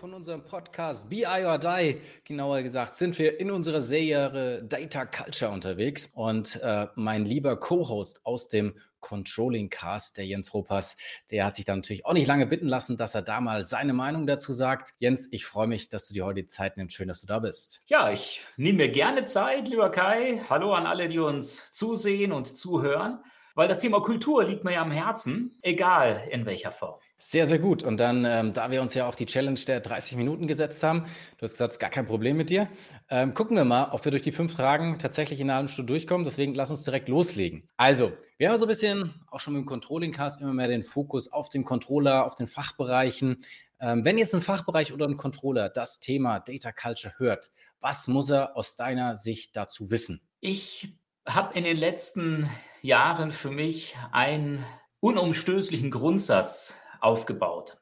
Von unserem Podcast BI or Die, genauer gesagt, sind wir in unserer Serie Data Culture unterwegs und äh, mein lieber Co-Host aus dem Controlling Cast, der Jens Ropas, der hat sich dann natürlich auch nicht lange bitten lassen, dass er da mal seine Meinung dazu sagt. Jens, ich freue mich, dass du dir heute die Zeit nimmst. Schön, dass du da bist. Ja, ich nehme mir gerne Zeit, lieber Kai. Hallo an alle, die uns zusehen und zuhören, weil das Thema Kultur liegt mir ja am Herzen, egal in welcher Form. Sehr, sehr gut. Und dann, ähm, da wir uns ja auch die Challenge der 30 Minuten gesetzt haben, du hast gesagt, es ist gar kein Problem mit dir, ähm, gucken wir mal, ob wir durch die fünf Fragen tatsächlich in einer halben Stunde durchkommen. Deswegen lass uns direkt loslegen. Also, wir haben so ein bisschen auch schon mit dem Controlling-Cast immer mehr den Fokus auf den Controller, auf den Fachbereichen. Ähm, wenn jetzt ein Fachbereich oder ein Controller das Thema Data Culture hört, was muss er aus deiner Sicht dazu wissen? Ich habe in den letzten Jahren für mich einen unumstößlichen Grundsatz aufgebaut.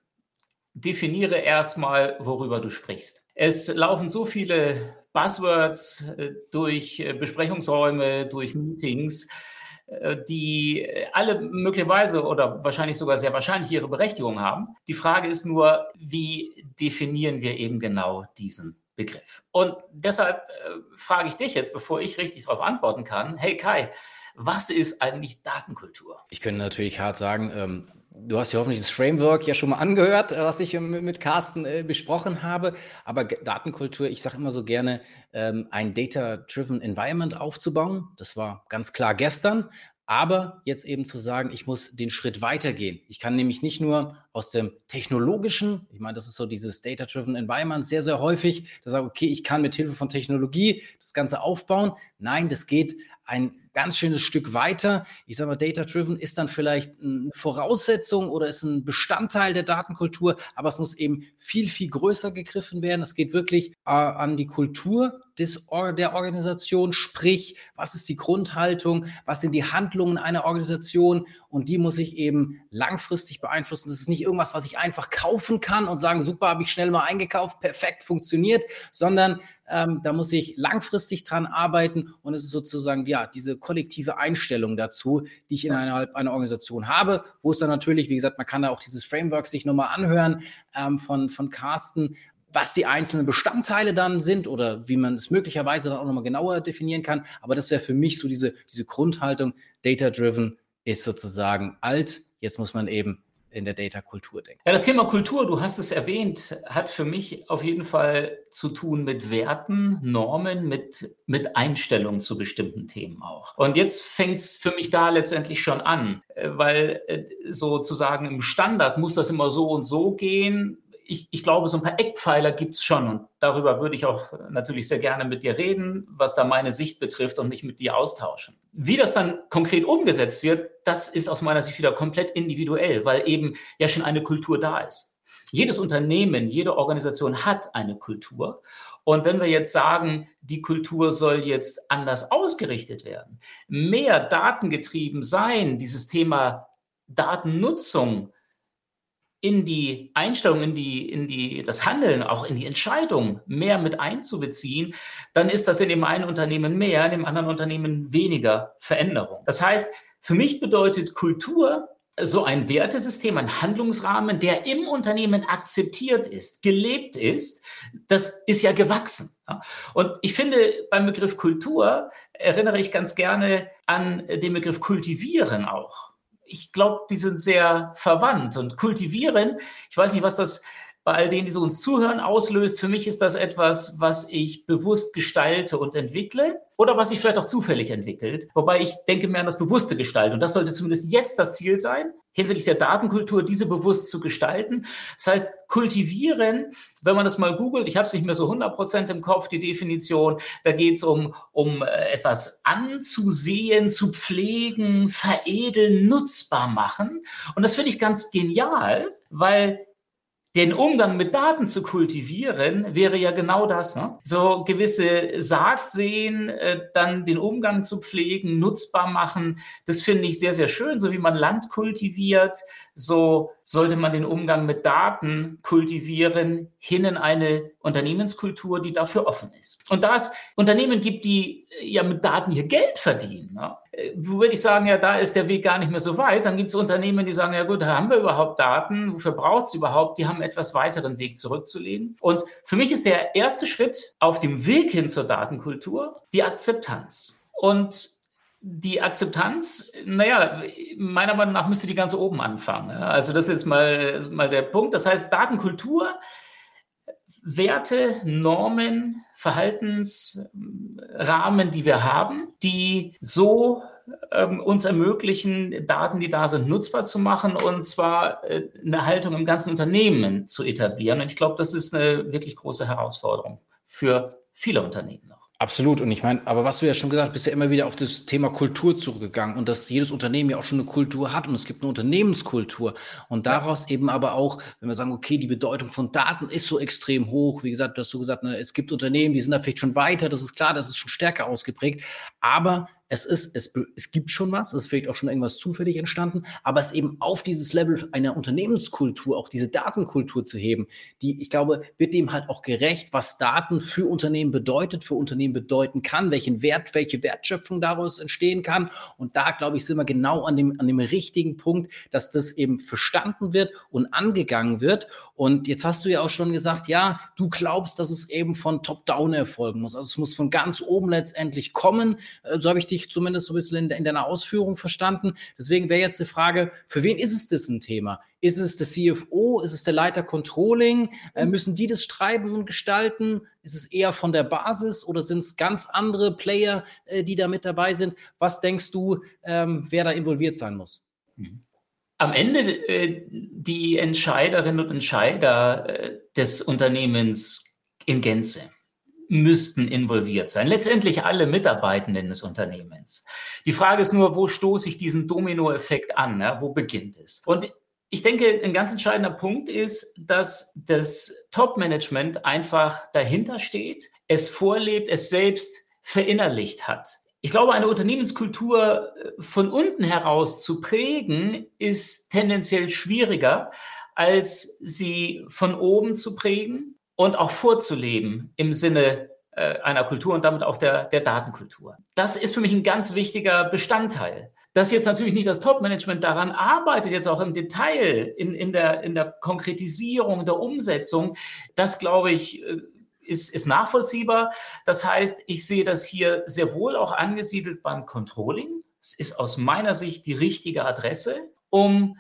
Definiere erstmal, worüber du sprichst. Es laufen so viele Buzzwords äh, durch äh, Besprechungsräume, durch Meetings, äh, die alle möglicherweise oder wahrscheinlich sogar sehr wahrscheinlich ihre Berechtigung haben. Die Frage ist nur, wie definieren wir eben genau diesen Begriff? Und deshalb frage ich dich jetzt, bevor ich richtig darauf antworten kann, hey Kai, was ist eigentlich Datenkultur? Ich könnte natürlich hart sagen, ähm, du hast ja hoffentlich das Framework ja schon mal angehört, äh, was ich äh, mit Carsten äh, besprochen habe. Aber Datenkultur, ich sage immer so gerne, ähm, ein Data-Driven Environment aufzubauen. Das war ganz klar gestern. Aber jetzt eben zu sagen, ich muss den Schritt weitergehen. Ich kann nämlich nicht nur aus dem technologischen, ich meine, das ist so dieses Data-Driven Environment sehr, sehr häufig, da sage okay, ich kann mit Hilfe von Technologie das Ganze aufbauen. Nein, das geht ein ganz schönes Stück weiter. Ich sage mal, Data-Driven ist dann vielleicht eine Voraussetzung oder ist ein Bestandteil der Datenkultur, aber es muss eben viel, viel größer gegriffen werden. Es geht wirklich äh, an die Kultur des, der Organisation, sprich, was ist die Grundhaltung, was sind die Handlungen einer Organisation und die muss ich eben langfristig beeinflussen. Das ist nicht irgendwas, was ich einfach kaufen kann und sagen, super, habe ich schnell mal eingekauft, perfekt funktioniert, sondern ähm, da muss ich langfristig dran arbeiten und es ist sozusagen ja diese kollektive Einstellung dazu, die ich innerhalb einer Organisation habe, wo es dann natürlich, wie gesagt, man kann da auch dieses Framework sich nochmal anhören ähm, von, von Carsten, was die einzelnen Bestandteile dann sind oder wie man es möglicherweise dann auch nochmal genauer definieren kann. Aber das wäre für mich so diese, diese Grundhaltung, Data-Driven ist sozusagen alt. Jetzt muss man eben in der Data-Kultur denken. Ja, das Thema Kultur, du hast es erwähnt, hat für mich auf jeden Fall zu tun mit Werten, Normen, mit, mit Einstellungen zu bestimmten Themen auch. Und jetzt fängt es für mich da letztendlich schon an, äh, weil äh, sozusagen im Standard muss das immer so und so gehen ich, ich glaube, so ein paar Eckpfeiler gibt es schon und darüber würde ich auch natürlich sehr gerne mit dir reden, was da meine Sicht betrifft und mich mit dir austauschen. Wie das dann konkret umgesetzt wird, das ist aus meiner Sicht wieder komplett individuell, weil eben ja schon eine Kultur da ist. Jedes Unternehmen, jede Organisation hat eine Kultur. Und wenn wir jetzt sagen, die Kultur soll jetzt anders ausgerichtet werden, mehr datengetrieben sein, dieses Thema Datennutzung in die Einstellung, in die, in die, das Handeln, auch in die Entscheidung mehr mit einzubeziehen, dann ist das in dem einen Unternehmen mehr, in dem anderen Unternehmen weniger Veränderung. Das heißt, für mich bedeutet Kultur so ein Wertesystem, ein Handlungsrahmen, der im Unternehmen akzeptiert ist, gelebt ist, das ist ja gewachsen. Und ich finde, beim Begriff Kultur erinnere ich ganz gerne an den Begriff kultivieren auch ich glaube, die sind sehr verwandt und kultivieren. Ich weiß nicht, was das bei all denen, die so uns zuhören, auslöst. Für mich ist das etwas, was ich bewusst gestalte und entwickle oder was sich vielleicht auch zufällig entwickelt. Wobei ich denke mehr an das bewusste Gestalten. Und das sollte zumindest jetzt das Ziel sein, hinsichtlich der Datenkultur diese bewusst zu gestalten. Das heißt, kultivieren, wenn man das mal googelt, ich habe es nicht mehr so 100% im Kopf, die Definition, da geht es um, um äh, etwas anzusehen, zu pflegen, veredeln, nutzbar machen. Und das finde ich ganz genial, weil den Umgang mit Daten zu kultivieren, wäre ja genau das. Ne? So gewisse Saat sehen, äh, dann den Umgang zu pflegen, nutzbar machen. Das finde ich sehr, sehr schön. So wie man Land kultiviert, so sollte man den Umgang mit Daten kultivieren, hin in eine Unternehmenskultur, die dafür offen ist. Und da es Unternehmen gibt, die äh, ja mit Daten hier Geld verdienen, ne? Äh, würde ich sagen, ja, da ist der Weg gar nicht mehr so weit. Dann gibt es Unternehmen, die sagen, ja gut, haben wir überhaupt Daten, wofür braucht es überhaupt? Die haben einen etwas weiteren Weg zurückzulegen. Und für mich ist der erste Schritt auf dem Weg hin zur Datenkultur die Akzeptanz. Und die Akzeptanz, naja, meiner Meinung nach müsste die ganz oben anfangen. Also das ist jetzt mal, mal der Punkt. Das heißt, Datenkultur, Werte, Normen, Verhaltensrahmen, die wir haben, die so ähm, uns ermöglichen, Daten, die da sind, nutzbar zu machen und zwar äh, eine Haltung im ganzen Unternehmen zu etablieren. Und ich glaube, das ist eine wirklich große Herausforderung für viele Unternehmen. Absolut. Und ich meine, aber was du ja schon gesagt hast, bist ja immer wieder auf das Thema Kultur zurückgegangen und dass jedes Unternehmen ja auch schon eine Kultur hat und es gibt eine Unternehmenskultur. Und daraus eben aber auch, wenn wir sagen, okay, die Bedeutung von Daten ist so extrem hoch. Wie gesagt, du hast du gesagt, ne, es gibt Unternehmen, die sind da vielleicht schon weiter. Das ist klar, das ist schon stärker ausgeprägt. Aber es ist, es, es gibt schon was, es ist vielleicht auch schon irgendwas zufällig entstanden, aber es eben auf dieses Level einer Unternehmenskultur, auch diese Datenkultur zu heben, die, ich glaube, wird dem halt auch gerecht, was Daten für Unternehmen bedeutet, für Unternehmen bedeuten kann, welchen Wert, welche Wertschöpfung daraus entstehen kann. Und da, glaube ich, sind wir genau an dem, an dem richtigen Punkt, dass das eben verstanden wird und angegangen wird. Und jetzt hast du ja auch schon gesagt, ja, du glaubst, dass es eben von Top-Down erfolgen muss. Also es muss von ganz oben letztendlich kommen. Äh, so habe ich dich zumindest so ein bisschen in, in deiner Ausführung verstanden. Deswegen wäre jetzt die Frage, für wen ist es das ein Thema? Ist es der CFO? Ist es der Leiter Controlling? Äh, müssen die das schreiben und gestalten? Ist es eher von der Basis oder sind es ganz andere Player, äh, die da mit dabei sind? Was denkst du, ähm, wer da involviert sein muss? Mhm am Ende äh, die Entscheiderinnen und Entscheider äh, des Unternehmens in Gänze müssten involviert sein. Letztendlich alle Mitarbeitenden des Unternehmens. Die Frage ist nur, wo stoße ich diesen Dominoeffekt an? Ja? Wo beginnt es? Und ich denke, ein ganz entscheidender Punkt ist, dass das Top-Management einfach dahinter steht, es vorlebt, es selbst verinnerlicht hat. Ich glaube, eine Unternehmenskultur äh, von unten heraus zu prägen, ist tendenziell schwieriger, als sie von oben zu prägen und auch vorzuleben im Sinne äh, einer Kultur und damit auch der, der Datenkultur. Das ist für mich ein ganz wichtiger Bestandteil. Dass jetzt natürlich nicht das Top-Management daran arbeitet, jetzt auch im Detail, in, in, der, in der Konkretisierung, der Umsetzung, das glaube ich, äh, ist, ist nachvollziehbar. Das heißt, ich sehe das hier sehr wohl auch angesiedelt beim Controlling. Es ist aus meiner Sicht die richtige Adresse, um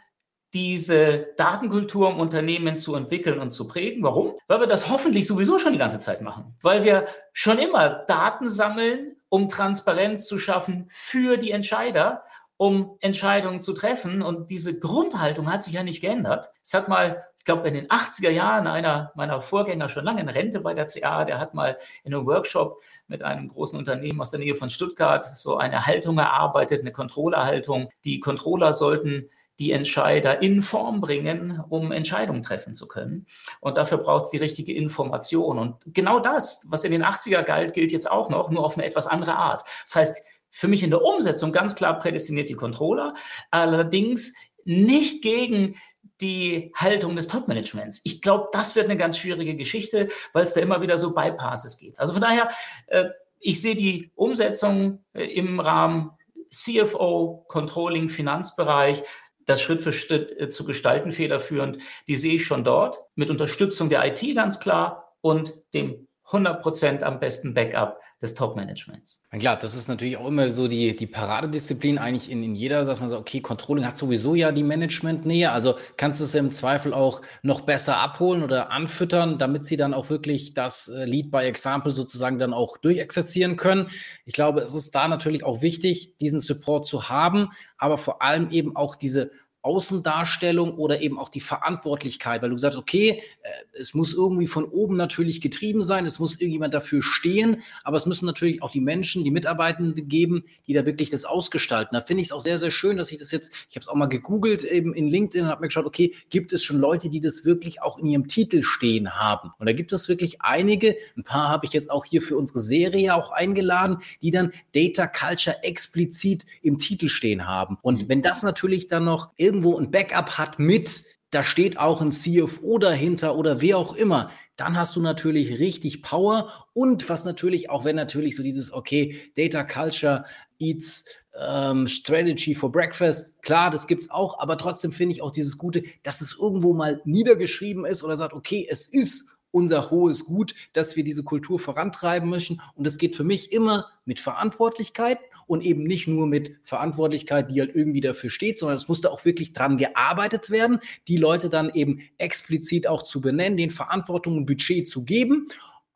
diese Datenkultur im Unternehmen zu entwickeln und zu prägen. Warum? Weil wir das hoffentlich sowieso schon die ganze Zeit machen. Weil wir schon immer Daten sammeln, um Transparenz zu schaffen für die Entscheider, um Entscheidungen zu treffen. Und diese Grundhaltung hat sich ja nicht geändert. Es hat mal glaube, in den 80er Jahren einer meiner Vorgänger schon lange in Rente bei der CA, der hat mal in einem Workshop mit einem großen Unternehmen aus der Nähe von Stuttgart so eine Haltung erarbeitet, eine Controllerhaltung. Die Controller sollten die Entscheider in Form bringen, um Entscheidungen treffen zu können. Und dafür braucht es die richtige Information. Und genau das, was in den 80er galt, gilt jetzt auch noch, nur auf eine etwas andere Art. Das heißt, für mich in der Umsetzung ganz klar prädestiniert die Controller, allerdings nicht gegen die Haltung des Top-Managements. Ich glaube, das wird eine ganz schwierige Geschichte, weil es da immer wieder so Bypasses gibt. Also von daher, äh, ich sehe die Umsetzung äh, im Rahmen CFO, Controlling, Finanzbereich, das Schritt für Schritt äh, zu gestalten federführend, die sehe ich schon dort mit Unterstützung der IT ganz klar und dem 100% am besten Backup des Top-Managements. Klar, das ist natürlich auch immer so die, die Paradedisziplin eigentlich in, in jeder, dass man sagt, okay, Controlling hat sowieso ja die Management-Nähe, also kannst du es im Zweifel auch noch besser abholen oder anfüttern, damit sie dann auch wirklich das äh, Lead by Example sozusagen dann auch durchexerzieren können. Ich glaube, es ist da natürlich auch wichtig, diesen Support zu haben, aber vor allem eben auch diese Außendarstellung oder eben auch die Verantwortlichkeit, weil du sagst, okay, äh, es muss irgendwie von oben natürlich getrieben sein, es muss irgendjemand dafür stehen, aber es müssen natürlich auch die Menschen, die Mitarbeitenden geben, die da wirklich das ausgestalten. Da finde ich es auch sehr, sehr schön, dass ich das jetzt, ich habe es auch mal gegoogelt eben in LinkedIn und habe mir geschaut, okay, gibt es schon Leute, die das wirklich auch in ihrem Titel stehen haben? Und da gibt es wirklich einige, ein paar habe ich jetzt auch hier für unsere Serie auch eingeladen, die dann Data Culture explizit im Titel stehen haben. Und mhm. wenn das natürlich dann noch irgendwo ein Backup hat mit, da steht auch ein CFO dahinter oder wer auch immer, dann hast du natürlich richtig Power und was natürlich, auch wenn natürlich so dieses, okay, Data Culture eats ähm, Strategy for Breakfast, klar, das gibt's auch, aber trotzdem finde ich auch dieses Gute, dass es irgendwo mal niedergeschrieben ist oder sagt, okay, es ist unser hohes Gut, dass wir diese Kultur vorantreiben müssen. Und es geht für mich immer mit Verantwortlichkeit und eben nicht nur mit Verantwortlichkeit, die halt irgendwie dafür steht, sondern es musste auch wirklich dran gearbeitet werden, die Leute dann eben explizit auch zu benennen, den Verantwortung und Budget zu geben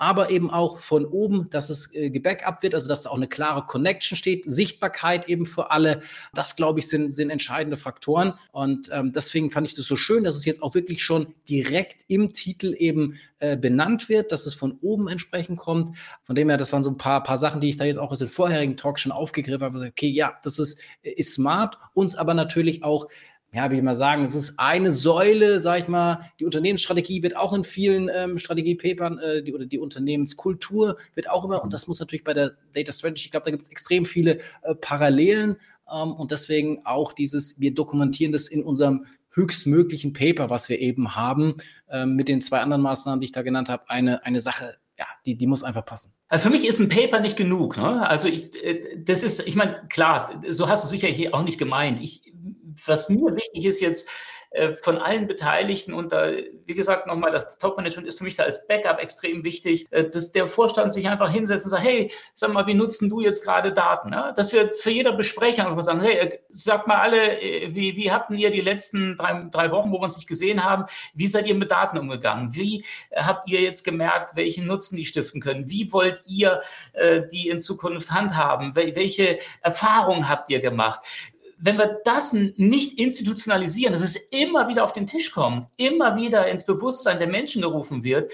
aber eben auch von oben, dass es äh, gebackupt wird, also dass da auch eine klare Connection steht, Sichtbarkeit eben für alle. Das, glaube ich, sind, sind entscheidende Faktoren. Und ähm, deswegen fand ich das so schön, dass es jetzt auch wirklich schon direkt im Titel eben äh, benannt wird, dass es von oben entsprechend kommt. Von dem her, das waren so ein paar, paar Sachen, die ich da jetzt auch aus den vorherigen Talks schon aufgegriffen habe. Okay, ja, das ist, ist smart, uns aber natürlich auch ja, wie mal sagen, es ist eine Säule, sag ich mal, die Unternehmensstrategie wird auch in vielen ähm, Strategiepapern äh, die, oder die Unternehmenskultur wird auch immer, und das muss natürlich bei der Data Strategy, ich glaube, da gibt es extrem viele äh, Parallelen ähm, und deswegen auch dieses, wir dokumentieren das in unserem höchstmöglichen Paper, was wir eben haben, ähm, mit den zwei anderen Maßnahmen, die ich da genannt habe, eine, eine Sache, ja, die, die muss einfach passen. Also für mich ist ein Paper nicht genug. Ne? Also ich, äh, das ist, ich meine, klar, so hast du sicher hier auch nicht gemeint. Ich was mir wichtig ist jetzt, von allen Beteiligten und da, wie gesagt, nochmal, das Top-Management ist für mich da als Backup extrem wichtig, äh, dass der Vorstand sich einfach hinsetzt und sagt, hey, sag mal, wie nutzen du jetzt gerade Daten? Ne? Dass wir für jeder Besprecher einfach sagen, hey, äh, sag mal alle, wie, wie habt ihr die letzten drei, drei Wochen, wo wir uns nicht gesehen haben, wie seid ihr mit Daten umgegangen? Wie habt ihr jetzt gemerkt, welchen Nutzen die stiften können? Wie wollt ihr äh, die in Zukunft handhaben? Welche Erfahrungen habt ihr gemacht? Wenn wir das nicht institutionalisieren, dass es immer wieder auf den Tisch kommt, immer wieder ins Bewusstsein der Menschen gerufen wird,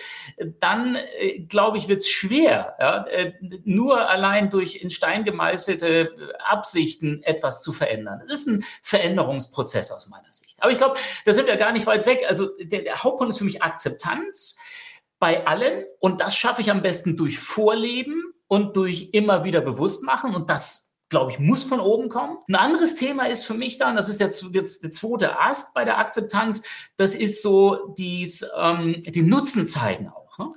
dann äh, glaube ich, wird es schwer, ja, äh, nur allein durch in Stein gemeißelte Absichten etwas zu verändern. Das ist ein Veränderungsprozess aus meiner Sicht. Aber ich glaube, da sind wir gar nicht weit weg. Also der, der Hauptpunkt ist für mich Akzeptanz bei allen und das schaffe ich am besten durch Vorleben und durch immer wieder bewusst machen und das glaube ich, muss von oben kommen. Ein anderes Thema ist für mich dann, das ist der, der, der zweite Ast bei der Akzeptanz, das ist so dies, ähm, den Nutzen zeigen auch. Ne?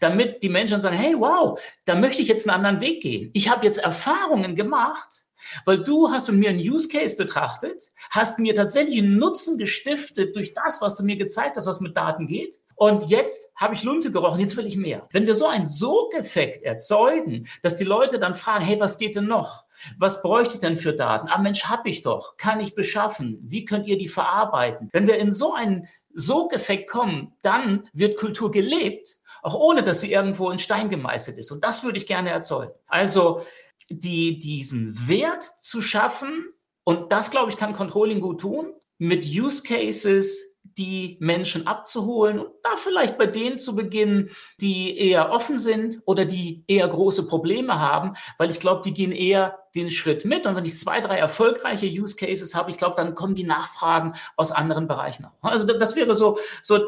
Damit die Menschen sagen, hey, wow, da möchte ich jetzt einen anderen Weg gehen. Ich habe jetzt Erfahrungen gemacht, weil du hast mit mir einen Use Case betrachtet, hast mir tatsächlich einen Nutzen gestiftet durch das, was du mir gezeigt hast, was mit Daten geht. Und jetzt habe ich Lunte gerochen, jetzt will ich mehr. Wenn wir so ein Sogeffekt erzeugen, dass die Leute dann fragen, hey, was geht denn noch? Was bräuchte ich denn für Daten? Ah, Mensch, habe ich doch. Kann ich beschaffen? Wie könnt ihr die verarbeiten? Wenn wir in so einen Sogeffekt kommen, dann wird Kultur gelebt, auch ohne dass sie irgendwo in Stein gemeißelt ist. Und das würde ich gerne erzeugen. Also die, diesen Wert zu schaffen, und das, glaube ich, kann Controlling gut tun, mit Use Cases, die Menschen abzuholen und da vielleicht bei denen zu beginnen, die eher offen sind oder die eher große Probleme haben, weil ich glaube, die gehen eher den Schritt mit. Und wenn ich zwei, drei erfolgreiche Use Cases habe, ich glaube, dann kommen die Nachfragen aus anderen Bereichen auch. Also das wäre so, so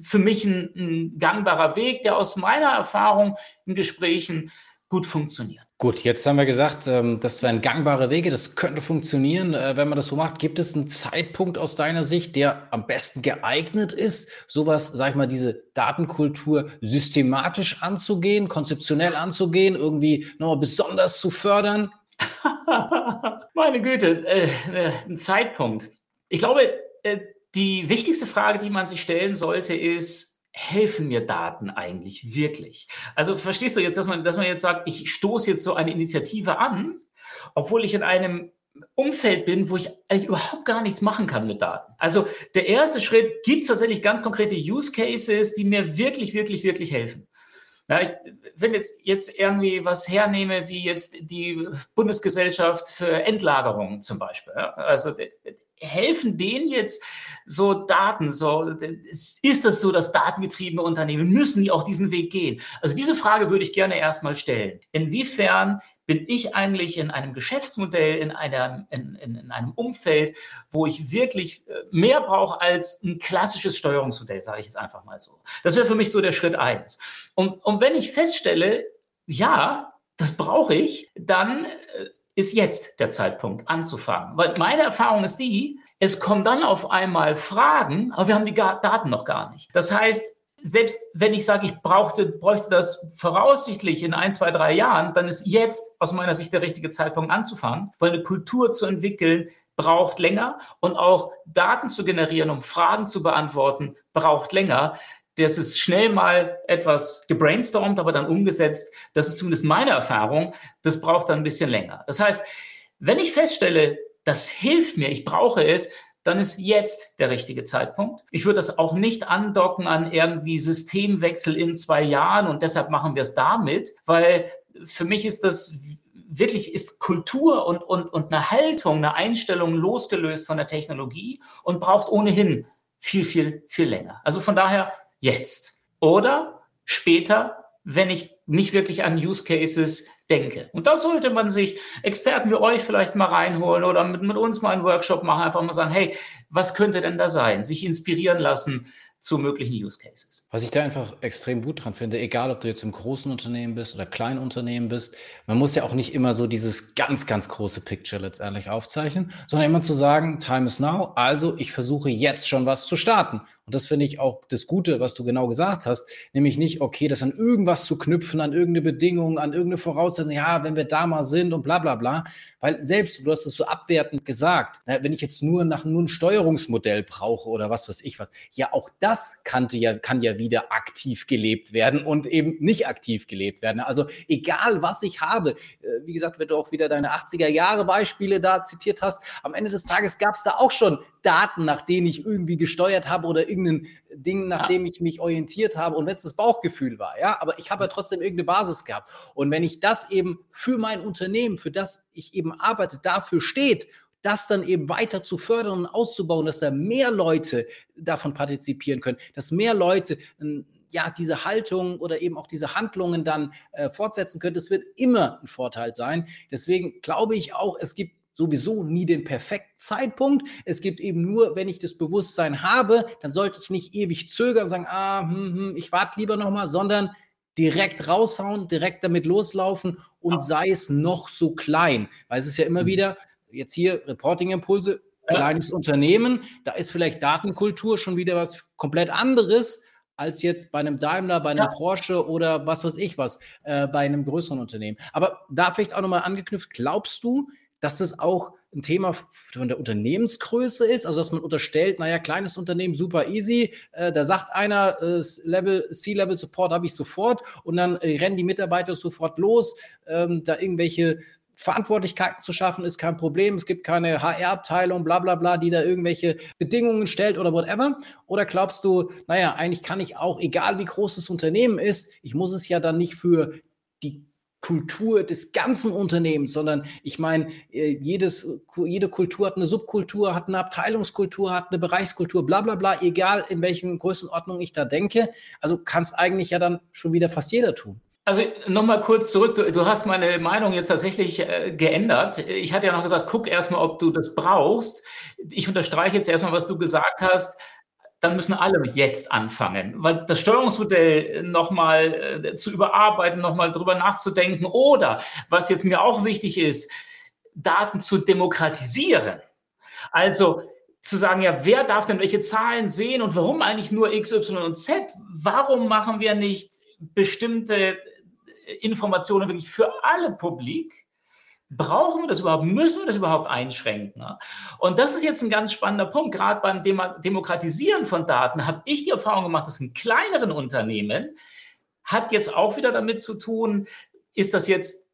für mich ein, ein gangbarer Weg, der aus meiner Erfahrung in Gesprächen gut funktioniert. Gut, jetzt haben wir gesagt, ähm, das wären gangbare Wege, das könnte funktionieren, äh, wenn man das so macht. Gibt es einen Zeitpunkt aus deiner Sicht, der am besten geeignet ist, sowas, sag ich mal, diese Datenkultur systematisch anzugehen, konzeptionell anzugehen, irgendwie nochmal besonders zu fördern? Meine Güte, äh, äh, ein Zeitpunkt. Ich glaube, äh, die wichtigste Frage, die man sich stellen sollte, ist, helfen mir Daten eigentlich wirklich? Also verstehst du jetzt, dass man, dass man jetzt sagt, ich stoße jetzt so eine Initiative an, obwohl ich in einem Umfeld bin, wo ich eigentlich überhaupt gar nichts machen kann mit Daten. Also der erste Schritt, gibt es tatsächlich ganz konkrete Use Cases, die mir wirklich, wirklich, wirklich helfen. Ja, ich, wenn jetzt, jetzt irgendwie was hernehme, wie jetzt die Bundesgesellschaft für Endlagerung zum Beispiel. Ja, also helfen denen jetzt so Daten, so ist das so, dass datengetriebene Unternehmen müssen die auch diesen Weg gehen? Also diese Frage würde ich gerne erstmal stellen. Inwiefern bin ich eigentlich in einem Geschäftsmodell, in, einer, in, in, in einem Umfeld, wo ich wirklich äh, mehr brauche als ein klassisches Steuerungsmodell, sage ich jetzt einfach mal so. Das wäre für mich so der Schritt eins. Und, und wenn ich feststelle, ja, das brauche ich, dann äh, ist jetzt der Zeitpunkt anzufangen. Weil meine Erfahrung ist die, es kommen dann auf einmal Fragen, aber wir haben die Daten noch gar nicht. Das heißt, selbst wenn ich sage, ich brauchte, bräuchte das voraussichtlich in ein, zwei, drei Jahren, dann ist jetzt aus meiner Sicht der richtige Zeitpunkt anzufangen, weil eine Kultur zu entwickeln braucht länger und auch Daten zu generieren, um Fragen zu beantworten, braucht länger. Das ist schnell mal etwas gebrainstormt, aber dann umgesetzt. Das ist zumindest meine Erfahrung. Das braucht dann ein bisschen länger. Das heißt, wenn ich feststelle, das hilft mir, ich brauche es, dann ist jetzt der richtige Zeitpunkt. Ich würde das auch nicht andocken an irgendwie Systemwechsel in zwei Jahren und deshalb machen wir es damit, weil für mich ist das wirklich ist Kultur und, und, und eine Haltung, eine Einstellung losgelöst von der Technologie und braucht ohnehin viel, viel, viel länger. Also von daher jetzt oder später, wenn ich nicht wirklich an Use Cases denke. Und da sollte man sich Experten wie euch vielleicht mal reinholen oder mit, mit uns mal einen Workshop machen, einfach mal sagen, hey, was könnte denn da sein? Sich inspirieren lassen zu möglichen Use Cases. Was ich da einfach extrem gut dran finde, egal ob du jetzt im großen Unternehmen bist oder kleinen Unternehmen bist, man muss ja auch nicht immer so dieses ganz, ganz große Picture letztendlich aufzeichnen, sondern immer zu sagen, time is now, also ich versuche jetzt schon was zu starten. Und das finde ich auch das Gute, was du genau gesagt hast, nämlich nicht, okay, das an irgendwas zu knüpfen, an irgendeine Bedingung, an irgendeine Voraussetzung, ja, wenn wir da mal sind und bla bla bla. Weil selbst, du hast es so abwertend gesagt, wenn ich jetzt nur nach nur ein Steuerungsmodell brauche oder was weiß ich was, ja, auch das kannte ja, kann ja wieder aktiv gelebt werden und eben nicht aktiv gelebt werden. Also egal, was ich habe, äh, wie gesagt, wenn du auch wieder deine 80er Jahre Beispiele da zitiert hast, am Ende des Tages gab es da auch schon Daten, nach denen ich irgendwie gesteuert habe oder irgendein Ding, nach ja. dem ich mich orientiert habe und wenn es das Bauchgefühl war, ja, aber ich habe ja trotzdem irgendeine Basis gehabt. Und wenn ich das eben für mein Unternehmen, für das ich eben arbeite, dafür steht das dann eben weiter zu fördern und auszubauen, dass da mehr Leute davon partizipieren können, dass mehr Leute ja diese Haltung oder eben auch diese Handlungen dann äh, fortsetzen können. Das wird immer ein Vorteil sein. Deswegen glaube ich auch, es gibt sowieso nie den perfekten Zeitpunkt. Es gibt eben nur, wenn ich das Bewusstsein habe, dann sollte ich nicht ewig zögern und sagen, ah, hm, hm, ich warte lieber nochmal, sondern direkt raushauen, direkt damit loslaufen und ja. sei es noch so klein. Weil es ist ja immer mhm. wieder, jetzt hier Reporting-Impulse, kleines ja. Unternehmen, da ist vielleicht Datenkultur schon wieder was komplett anderes als jetzt bei einem Daimler, bei einem ja. Porsche oder was weiß ich was, äh, bei einem größeren Unternehmen. Aber da vielleicht auch nochmal angeknüpft, glaubst du, dass das auch ein Thema von der Unternehmensgröße ist, also dass man unterstellt, naja, kleines Unternehmen, super easy, äh, da sagt einer, äh, Level, C-Level Support habe ich sofort und dann äh, rennen die Mitarbeiter sofort los, ähm, da irgendwelche Verantwortlichkeiten zu schaffen, ist kein Problem. Es gibt keine HR-Abteilung, bla bla bla, die da irgendwelche Bedingungen stellt oder whatever. Oder glaubst du, naja, eigentlich kann ich auch, egal wie groß das Unternehmen ist, ich muss es ja dann nicht für Kultur des ganzen Unternehmens, sondern ich meine, äh, jedes, jede Kultur hat eine Subkultur, hat eine Abteilungskultur, hat eine Bereichskultur, bla bla bla, egal in welchen Größenordnung ich da denke. Also kann es eigentlich ja dann schon wieder fast jeder tun. Also nochmal kurz zurück, du, du, hast meine Meinung jetzt tatsächlich äh, geändert. Ich hatte ja noch gesagt, guck erstmal, ob du das brauchst. Ich unterstreiche jetzt erstmal, was du gesagt hast dann müssen alle jetzt anfangen, weil das Steuerungsmodell nochmal äh, zu überarbeiten, nochmal drüber nachzudenken oder, was jetzt mir auch wichtig ist, Daten zu demokratisieren. Also zu sagen, ja, wer darf denn welche Zahlen sehen und warum eigentlich nur X, Y und Z? Warum machen wir nicht bestimmte Informationen wirklich für alle publik? Brauchen wir das überhaupt? Müssen wir das überhaupt einschränken? Und das ist jetzt ein ganz spannender Punkt. Gerade beim Demokratisieren von Daten habe ich die Erfahrung gemacht, dass in kleineren Unternehmen hat jetzt auch wieder damit zu tun, ist das jetzt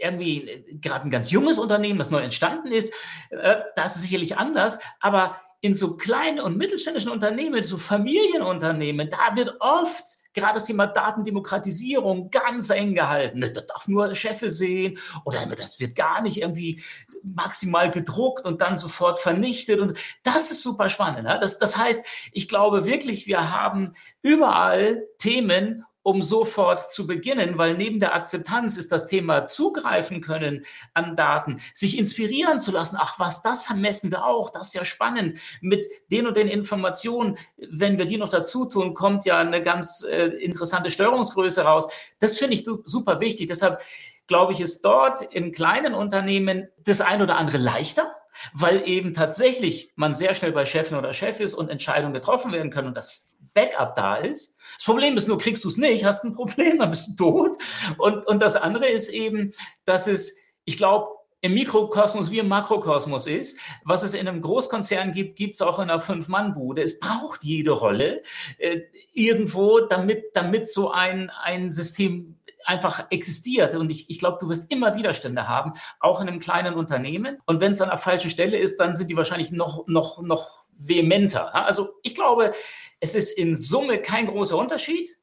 irgendwie gerade ein ganz junges Unternehmen, das neu entstanden ist, äh, da ist es sicherlich anders, aber in so kleinen und mittelständischen Unternehmen, so Familienunternehmen, da wird oft gerade das Thema Datendemokratisierung ganz eng gehalten. Das darf nur Chefe sehen oder das wird gar nicht irgendwie maximal gedruckt und dann sofort vernichtet. Und das ist super spannend. Das, das heißt, ich glaube wirklich, wir haben überall Themen, um sofort zu beginnen, weil neben der Akzeptanz ist das Thema zugreifen können an Daten, sich inspirieren zu lassen. Ach, was, das messen wir auch, das ist ja spannend. Mit den und den Informationen, wenn wir die noch dazu tun, kommt ja eine ganz äh, interessante Steuerungsgröße raus. Das finde ich super wichtig. Deshalb glaube ich, ist dort in kleinen Unternehmen das ein oder andere leichter, weil eben tatsächlich man sehr schnell bei Chefin oder Chef ist und Entscheidungen getroffen werden können und das Backup da ist. Das Problem ist nur, kriegst du es nicht, hast ein Problem, dann bist du tot. Und, und das andere ist eben, dass es, ich glaube, im Mikrokosmos wie im Makrokosmos ist. Was es in einem Großkonzern gibt, gibt es auch in einer Fünf-Mann-Bude. Es braucht jede Rolle äh, irgendwo, damit, damit so ein, ein System einfach existiert. Und ich, ich glaube, du wirst immer Widerstände haben, auch in einem kleinen Unternehmen. Und wenn es an der falschen Stelle ist, dann sind die wahrscheinlich noch, noch, noch vehementer. Also ich glaube, es ist in Summe kein großer Unterschied.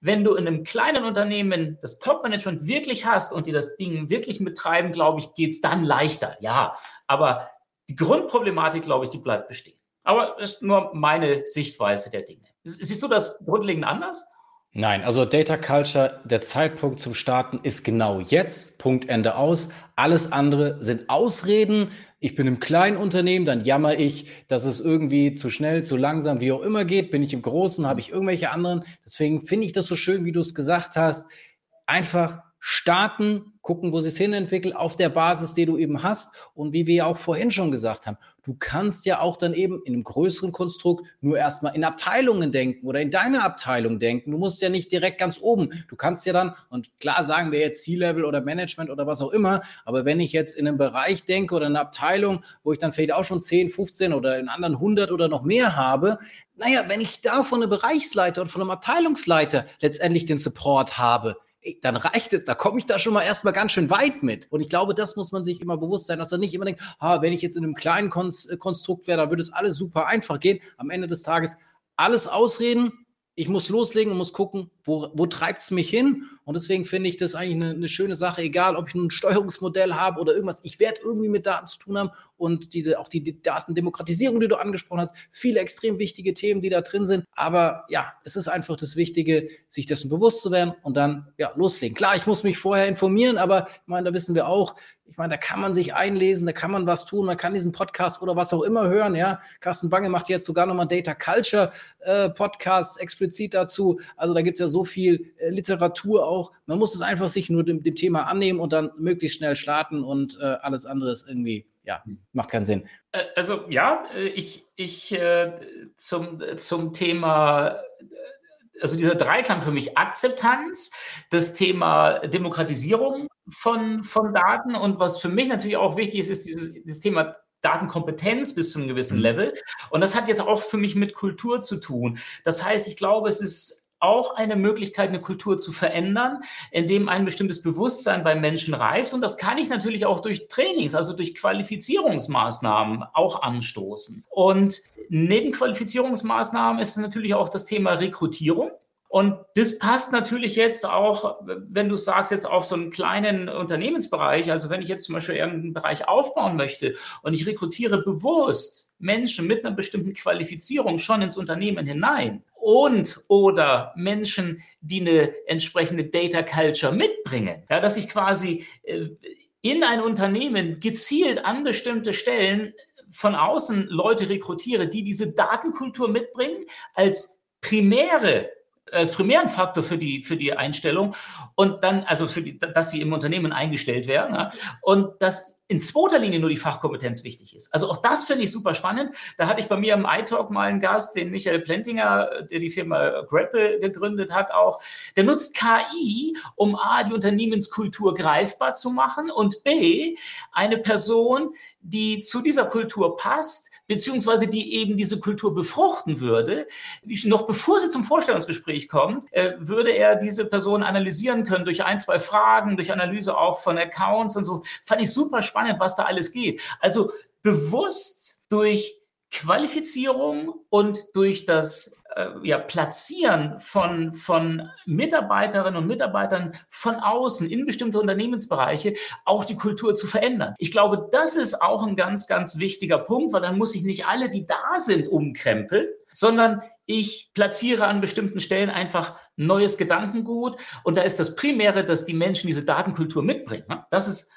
Wenn du in einem kleinen Unternehmen das Top-Management wirklich hast und die das Ding wirklich mittreiben, glaube ich, geht es dann leichter. Ja, aber die Grundproblematik, glaube ich, die bleibt bestehen. Aber das ist nur meine Sichtweise der Dinge. Siehst du das grundlegend anders? Nein, also Data Culture, der Zeitpunkt zum Starten ist genau jetzt, Punkt Ende aus. Alles andere sind Ausreden. Ich bin im kleinen Unternehmen, dann jammer ich, dass es irgendwie zu schnell, zu langsam, wie auch immer geht. Bin ich im Großen, habe ich irgendwelche anderen. Deswegen finde ich das so schön, wie du es gesagt hast. Einfach starten, gucken, wo sie es hinentwickelt, auf der Basis, die du eben hast. Und wie wir ja auch vorhin schon gesagt haben, du kannst ja auch dann eben in einem größeren Konstrukt nur erstmal in Abteilungen denken oder in deiner Abteilung denken. Du musst ja nicht direkt ganz oben. Du kannst ja dann, und klar sagen wir jetzt C-Level oder Management oder was auch immer, aber wenn ich jetzt in einem Bereich denke oder in einer Abteilung, wo ich dann vielleicht auch schon 10, 15 oder in anderen 100 oder noch mehr habe, naja, wenn ich da von einem Bereichsleiter und von einem Abteilungsleiter letztendlich den Support habe, dann reicht es, da komme ich da schon mal erstmal ganz schön weit mit. Und ich glaube, das muss man sich immer bewusst sein, dass er nicht immer denkt, ah, wenn ich jetzt in einem kleinen äh, Konstrukt wäre, da würde es alles super einfach gehen. Am Ende des Tages alles ausreden, ich muss loslegen und muss gucken, wo, wo treibt es mich hin? Und deswegen finde ich das eigentlich eine, eine, schöne Sache, egal ob ich ein Steuerungsmodell habe oder irgendwas. Ich werde irgendwie mit Daten zu tun haben und diese, auch die, Datendemokratisierung, die du angesprochen hast, viele extrem wichtige Themen, die da drin sind. Aber ja, es ist einfach das Wichtige, sich dessen bewusst zu werden und dann ja, loslegen. Klar, ich muss mich vorher informieren, aber ich meine, da wissen wir auch, ich meine, da kann man sich einlesen, da kann man was tun, man kann diesen Podcast oder was auch immer hören. Ja, Carsten Bange macht jetzt sogar nochmal Data Culture äh, Podcast explizit dazu. Also da gibt es ja so viel äh, Literatur auch. Man muss es einfach sich nur dem, dem, Thema annehmen und dann möglichst schnell starten und äh, alles andere ist irgendwie ja, macht keinen Sinn. Äh, also ja, äh, ich, ich äh, zum, zum Thema also dieser Dreiklang für mich Akzeptanz, das Thema Demokratisierung von, von Daten und was für mich natürlich auch wichtig ist, ist dieses, dieses Thema Datenkompetenz bis zu einem gewissen mhm. Level. Und das hat jetzt auch für mich mit Kultur zu tun. Das heißt, ich glaube, es ist auch eine Möglichkeit, eine Kultur zu verändern, indem ein bestimmtes Bewusstsein beim Menschen reift. Und das kann ich natürlich auch durch Trainings, also durch Qualifizierungsmaßnahmen auch anstoßen. Und neben Qualifizierungsmaßnahmen ist natürlich auch das Thema Rekrutierung. Und das passt natürlich jetzt auch, wenn du sagst, jetzt auf so einen kleinen Unternehmensbereich. Also wenn ich jetzt zum Beispiel irgendeinen Bereich aufbauen möchte und ich rekrutiere bewusst Menschen mit einer bestimmten Qualifizierung schon ins Unternehmen hinein und oder Menschen, die eine entsprechende Data Culture mitbringen, ja, dass ich quasi äh, in ein Unternehmen gezielt an bestimmte Stellen von außen Leute rekrutiere, die diese Datenkultur mitbringen als primäre als primären Faktor für die, für die Einstellung und dann, also für die, dass sie im Unternehmen eingestellt werden. Ja, und das in zweiter Linie nur die Fachkompetenz wichtig ist. Also auch das finde ich super spannend. Da hatte ich bei mir im iTalk mal einen Gast, den Michael Plentinger, der die Firma Grapple gegründet hat, auch. Der nutzt KI, um A, die Unternehmenskultur greifbar zu machen und B, eine Person, die zu dieser Kultur passt, beziehungsweise die eben diese Kultur befruchten würde. Noch bevor sie zum Vorstellungsgespräch kommt, äh, würde er diese Person analysieren können durch ein, zwei Fragen, durch Analyse auch von Accounts und so. Fand ich super spannend, was da alles geht. Also bewusst durch Qualifizierung und durch das äh, ja, Platzieren von, von Mitarbeiterinnen und Mitarbeitern von außen in bestimmte Unternehmensbereiche auch die Kultur zu verändern. Ich glaube, das ist auch ein ganz, ganz wichtiger Punkt, weil dann muss ich nicht alle, die da sind, umkrempeln, sondern ich platziere an bestimmten Stellen einfach neues Gedankengut. Und da ist das Primäre, dass die Menschen diese Datenkultur mitbringen. Das ist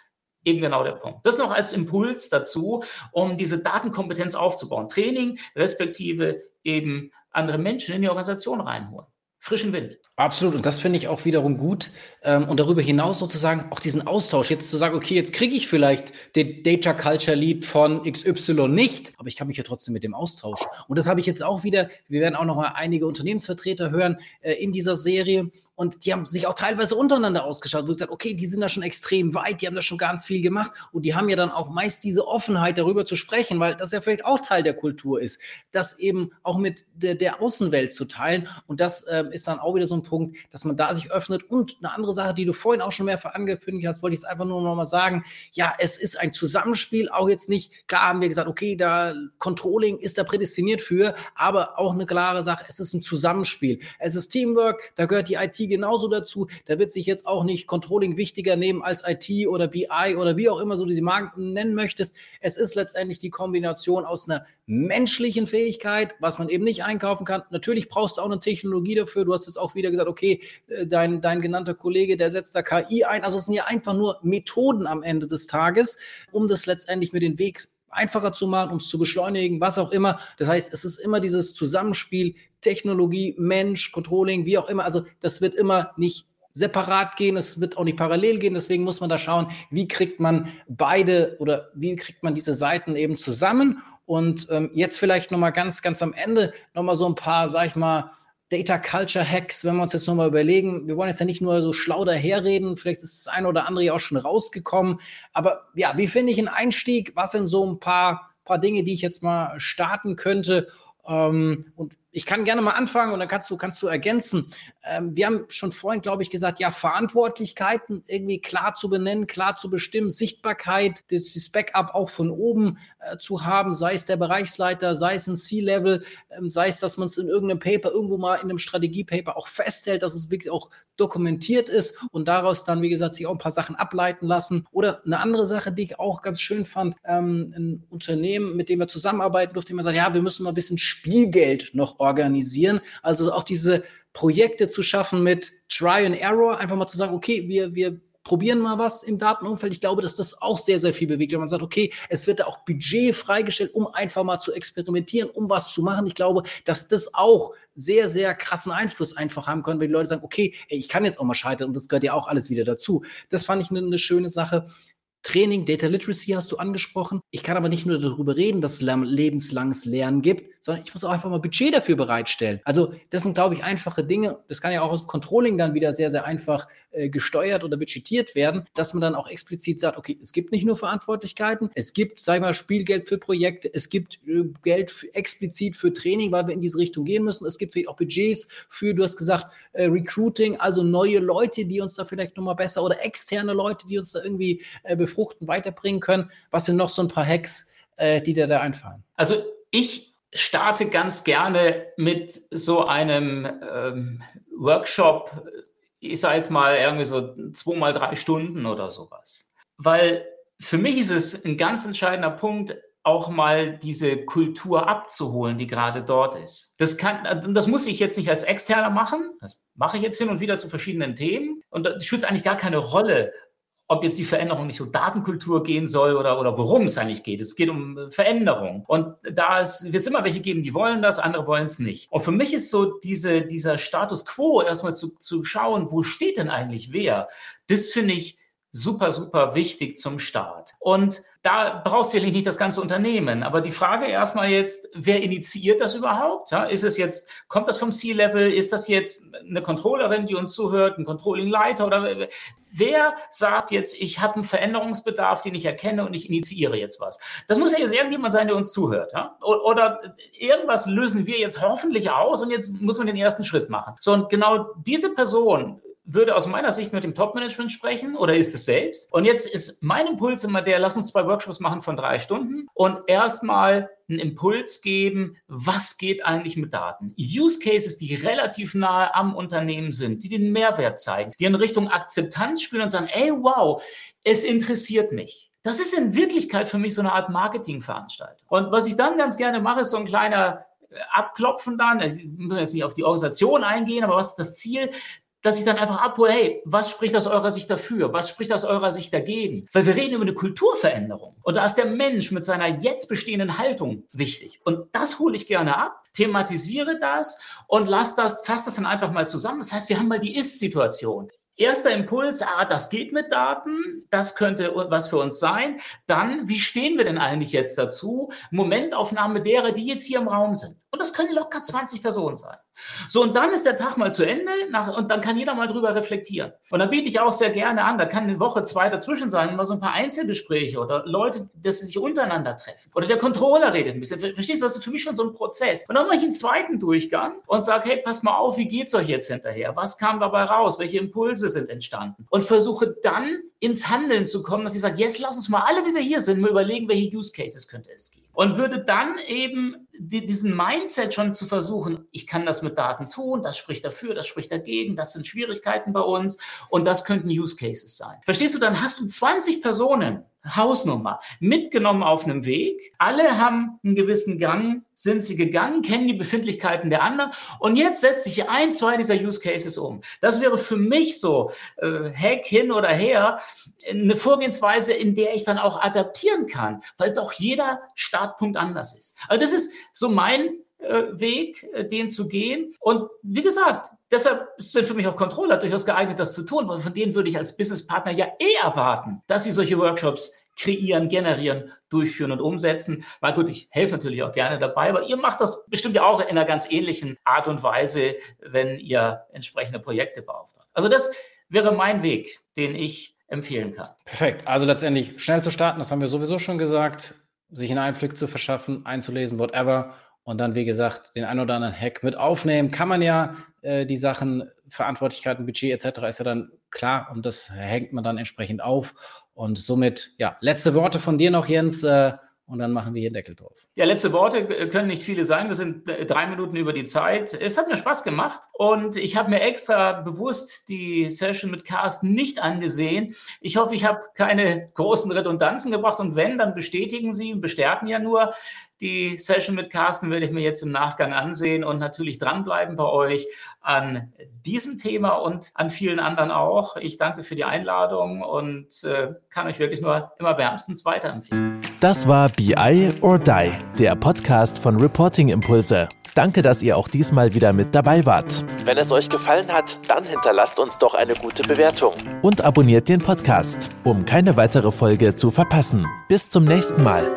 eben genau der Punkt. Das noch als Impuls dazu, um diese Datenkompetenz aufzubauen. Training respektive eben andere Menschen in die Organisation reinholen. Frischen Wind. Absolut. Und das finde ich auch wiederum gut. Ähm, und darüber hinaus sozusagen auch diesen Austausch. Jetzt zu sagen, okay, jetzt kriege ich vielleicht den Data Culture Lead von XY nicht, aber ich kann mich ja trotzdem mit dem austauschen. Und das habe ich jetzt auch wieder. Wir werden auch noch mal einige Unternehmensvertreter hören äh, in dieser Serie. Und die haben sich auch teilweise untereinander ausgeschaut, wo gesagt, okay, die sind da schon extrem weit, die haben da schon ganz viel gemacht. Und die haben ja dann auch meist diese Offenheit, darüber zu sprechen, weil das ja vielleicht auch Teil der Kultur ist, das eben auch mit der, der Außenwelt zu teilen. Und das äh, ist dann auch wieder so ein Punkt, dass man da sich öffnet. Und eine andere Sache, die du vorhin auch schon mehrfach angekündigt hast, wollte ich jetzt einfach nur noch mal sagen. Ja, es ist ein Zusammenspiel, auch jetzt nicht, klar haben wir gesagt, okay, da Controlling ist da prädestiniert für, aber auch eine klare Sache, es ist ein Zusammenspiel. Es ist Teamwork, da gehört die IT genauso dazu. Da wird sich jetzt auch nicht Controlling wichtiger nehmen als IT oder BI oder wie auch immer so du die Marken nennen möchtest. Es ist letztendlich die Kombination aus einer menschlichen Fähigkeit, was man eben nicht einkaufen kann. Natürlich brauchst du auch eine Technologie dafür. Du hast jetzt auch wieder gesagt, okay, äh, dein, dein genannter Kollege, der setzt da KI ein. Also es sind ja einfach nur Methoden am Ende des Tages, um das letztendlich mit den Weg einfacher zu machen, um es zu beschleunigen, was auch immer. Das heißt, es ist immer dieses Zusammenspiel Technologie, Mensch, Controlling, wie auch immer. Also das wird immer nicht separat gehen, es wird auch nicht parallel gehen. Deswegen muss man da schauen, wie kriegt man beide oder wie kriegt man diese Seiten eben zusammen. Und ähm, jetzt vielleicht nochmal ganz, ganz am Ende nochmal so ein paar, sag ich mal, Data Culture Hacks, wenn wir uns jetzt nochmal überlegen, wir wollen jetzt ja nicht nur so schlau daherreden, vielleicht ist das eine oder andere ja auch schon rausgekommen, aber ja, wie finde ich einen Einstieg? Was sind so ein paar, paar Dinge, die ich jetzt mal starten könnte? Ähm, und ich kann gerne mal anfangen und dann kannst du, kannst du ergänzen. Ähm, wir haben schon vorhin, glaube ich, gesagt, ja, Verantwortlichkeiten irgendwie klar zu benennen, klar zu bestimmen, Sichtbarkeit, das, das Backup auch von oben äh, zu haben, sei es der Bereichsleiter, sei es ein C-Level, ähm, sei es, dass man es in irgendeinem Paper, irgendwo mal in einem Strategiepaper auch festhält, dass es wirklich auch dokumentiert ist und daraus dann, wie gesagt, sich auch ein paar Sachen ableiten lassen. Oder eine andere Sache, die ich auch ganz schön fand, ähm, ein Unternehmen, mit dem wir zusammenarbeiten durfte, immer sagen, ja, wir müssen mal ein bisschen Spielgeld noch organisieren. Also auch diese Projekte zu schaffen mit Try and Error, einfach mal zu sagen, okay, wir, wir probieren mal was im Datenumfeld. Ich glaube, dass das auch sehr, sehr viel bewegt. Wenn man sagt, okay, es wird da auch Budget freigestellt, um einfach mal zu experimentieren, um was zu machen. Ich glaube, dass das auch sehr, sehr krassen Einfluss einfach haben können, wenn die Leute sagen, okay, ey, ich kann jetzt auch mal scheitern und das gehört ja auch alles wieder dazu. Das fand ich eine, eine schöne Sache. Training, Data Literacy hast du angesprochen. Ich kann aber nicht nur darüber reden, dass es lebenslanges Lernen gibt, sondern ich muss auch einfach mal Budget dafür bereitstellen. Also das sind, glaube ich, einfache Dinge. Das kann ja auch aus Controlling dann wieder sehr, sehr einfach äh, gesteuert oder budgetiert werden, dass man dann auch explizit sagt, okay, es gibt nicht nur Verantwortlichkeiten, es gibt, sag ich mal, Spielgeld für Projekte, es gibt äh, Geld für, explizit für Training, weil wir in diese Richtung gehen müssen. Es gibt vielleicht auch Budgets für, du hast gesagt, äh, Recruiting, also neue Leute, die uns da vielleicht nochmal besser oder externe Leute, die uns da irgendwie äh, befruchten, weiterbringen können. Was sind noch so ein paar Hacks, äh, die dir da einfallen? Also ich starte ganz gerne mit so einem ähm, Workshop, ich sage jetzt mal irgendwie so zweimal drei Stunden oder sowas. Weil für mich ist es ein ganz entscheidender Punkt, auch mal diese Kultur abzuholen, die gerade dort ist. Das kann, das muss ich jetzt nicht als Externer machen. Das mache ich jetzt hin und wieder zu verschiedenen Themen. Und das spielt eigentlich gar keine Rolle, ob jetzt die Veränderung nicht um Datenkultur gehen soll oder, oder worum es eigentlich geht. Es geht um Veränderung. Und da wird es immer welche geben, die wollen das, andere wollen es nicht. Und für mich ist so diese, dieser Status quo erstmal zu, zu schauen, wo steht denn eigentlich wer, das finde ich super, super wichtig zum Start. Und da braucht es sicherlich nicht das ganze Unternehmen. Aber die Frage erstmal jetzt, wer initiiert das überhaupt? Ja, ist es jetzt, kommt das vom C-Level? Ist das jetzt eine Controllerin, die uns zuhört, ein Controlling-Leiter? Oder wer sagt jetzt, ich habe einen Veränderungsbedarf, den ich erkenne und ich initiiere jetzt was? Das muss ja jetzt irgendjemand sein, der uns zuhört. Ja? Oder irgendwas lösen wir jetzt hoffentlich aus und jetzt muss man den ersten Schritt machen. So, und genau diese Person würde aus meiner Sicht mit dem Top-Management sprechen oder ist es selbst. Und jetzt ist mein Impuls immer der, lass uns zwei Workshops machen von drei Stunden und erstmal einen Impuls geben, was geht eigentlich mit Daten. Use Cases, die relativ nahe am Unternehmen sind, die den Mehrwert zeigen, die in Richtung Akzeptanz spielen und sagen, ey, wow, es interessiert mich. Das ist in Wirklichkeit für mich so eine Art Marketingveranstaltung. Und was ich dann ganz gerne mache, ist so ein kleiner Abklopfen dann. Ich muss jetzt nicht auf die Organisation eingehen, aber was ist das Ziel? Dass ich dann einfach abhole, hey, was spricht aus eurer Sicht dafür? Was spricht aus eurer Sicht dagegen? Weil wir reden über eine Kulturveränderung. Und da ist der Mensch mit seiner jetzt bestehenden Haltung wichtig. Und das hole ich gerne ab, thematisiere das und lass das, fass das dann einfach mal zusammen. Das heißt, wir haben mal die Ist-Situation. Erster Impuls, ah, das geht mit Daten, das könnte was für uns sein. Dann, wie stehen wir denn eigentlich jetzt dazu? Momentaufnahme derer, die jetzt hier im Raum sind. Und das können locker 20 Personen sein. So, und dann ist der Tag mal zu Ende nach, und dann kann jeder mal drüber reflektieren. Und dann biete ich auch sehr gerne an, da kann eine Woche, zwei dazwischen sein, mal so ein paar Einzelgespräche oder Leute, dass sie sich untereinander treffen. Oder der Controller redet ein bisschen. Verstehst du, das ist für mich schon so ein Prozess. Und dann mache ich einen zweiten Durchgang und sage, hey, pass mal auf, wie geht's euch jetzt hinterher? Was kam dabei raus? Welche Impulse sind entstanden? Und versuche dann ins Handeln zu kommen, dass ich sage, jetzt lass uns mal alle, wie wir hier sind, mal überlegen, welche Use Cases könnte es geben. Und würde dann eben die, diesen Mindset schon zu versuchen, ich kann das mit Daten tun, das spricht dafür, das spricht dagegen, das sind Schwierigkeiten bei uns und das könnten Use Cases sein. Verstehst du, dann hast du 20 Personen, Hausnummer, mitgenommen auf einem Weg. Alle haben einen gewissen Gang, sind sie gegangen, kennen die Befindlichkeiten der anderen und jetzt setze ich ein, zwei dieser Use Cases um. Das wäre für mich so, äh, Hack hin oder her, eine Vorgehensweise, in der ich dann auch adaptieren kann, weil doch jeder Startpunkt anders ist. Also das ist so mein äh, Weg, äh, den zu gehen. Und wie gesagt, deshalb sind für mich auch Controller durchaus geeignet, das zu tun, weil von denen würde ich als Businesspartner ja eh erwarten, dass sie solche Workshops kreieren, generieren, durchführen und umsetzen. Weil gut, ich helfe natürlich auch gerne dabei, aber ihr macht das bestimmt ja auch in einer ganz ähnlichen Art und Weise, wenn ihr entsprechende Projekte beauftragt. Also das wäre mein Weg, den ich empfehlen kann. Perfekt. Also letztendlich schnell zu starten, das haben wir sowieso schon gesagt, sich einen Einblick zu verschaffen, einzulesen, whatever. Und dann, wie gesagt, den ein oder anderen Hack mit aufnehmen. Kann man ja äh, die Sachen, Verantwortlichkeiten, Budget etc. ist ja dann klar und das hängt man dann entsprechend auf. Und somit, ja, letzte Worte von dir noch, Jens. Äh, und dann machen wir hier Deckel drauf. Ja, letzte Worte können nicht viele sein. Wir sind äh, drei Minuten über die Zeit. Es hat mir Spaß gemacht und ich habe mir extra bewusst die Session mit Carsten nicht angesehen. Ich hoffe, ich habe keine großen Redundanzen gebracht und wenn, dann bestätigen Sie bestärken ja nur. Die Session mit Carsten werde ich mir jetzt im Nachgang ansehen und natürlich dranbleiben bei euch an diesem Thema und an vielen anderen auch. Ich danke für die Einladung und äh, kann euch wirklich nur immer wärmstens weiterempfehlen. Das war BI or Die, der Podcast von Reporting Impulse. Danke, dass ihr auch diesmal wieder mit dabei wart. Wenn es euch gefallen hat, dann hinterlasst uns doch eine gute Bewertung. Und abonniert den Podcast, um keine weitere Folge zu verpassen. Bis zum nächsten Mal.